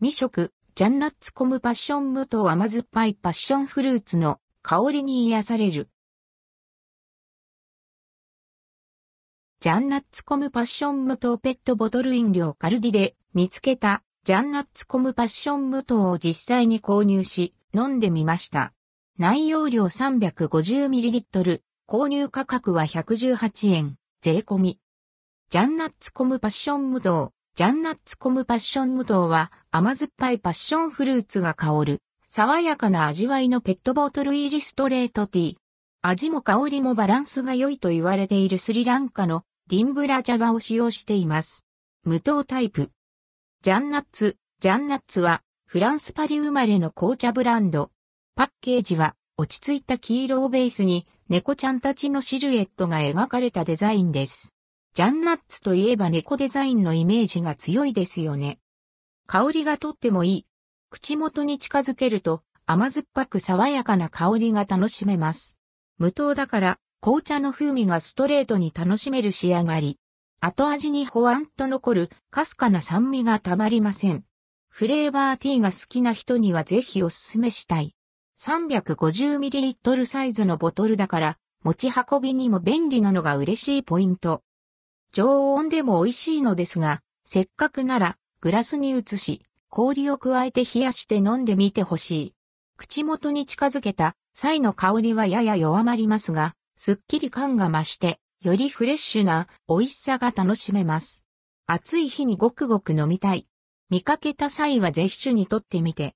未食、ジャンナッツコムパッション無糖甘酸っぱいパッションフルーツの香りに癒される。ジャンナッツコムパッション無糖ペットボトル飲料カルディで見つけたジャンナッツコムパッション無糖を実際に購入し飲んでみました。内容量 350ml、購入価格は118円、税込み。ジャンナッツコムパッション無糖、ジャンナッツコムパッション無糖は甘酸っぱいパッションフルーツが香る、爽やかな味わいのペットボトル入りストレートティー。味も香りもバランスが良いと言われているスリランカのディンブラ茶葉を使用しています。無糖タイプ。ジャンナッツ、ジャンナッツはフランスパリ生まれの紅茶ブランド。パッケージは落ち着いた黄色をベースに猫ちゃんたちのシルエットが描かれたデザインです。ジャンナッツといえば猫デザインのイメージが強いですよね。香りがとってもいい。口元に近づけると甘酸っぱく爽やかな香りが楽しめます。無糖だから紅茶の風味がストレートに楽しめる仕上がり。後味にほわんと残るかすかな酸味がたまりません。フレーバーティーが好きな人にはぜひおすすめしたい。350ml サイズのボトルだから、持ち運びにも便利なのが嬉しいポイント。常温でも美味しいのですが、せっかくならグラスに移し、氷を加えて冷やして飲んでみてほしい。口元に近づけた際の香りはやや弱まりますが、すっきり感が増して、よりフレッシュな美味しさが楽しめます。暑い日にごくごく飲みたい。見かけた際はぜひ種にとってみて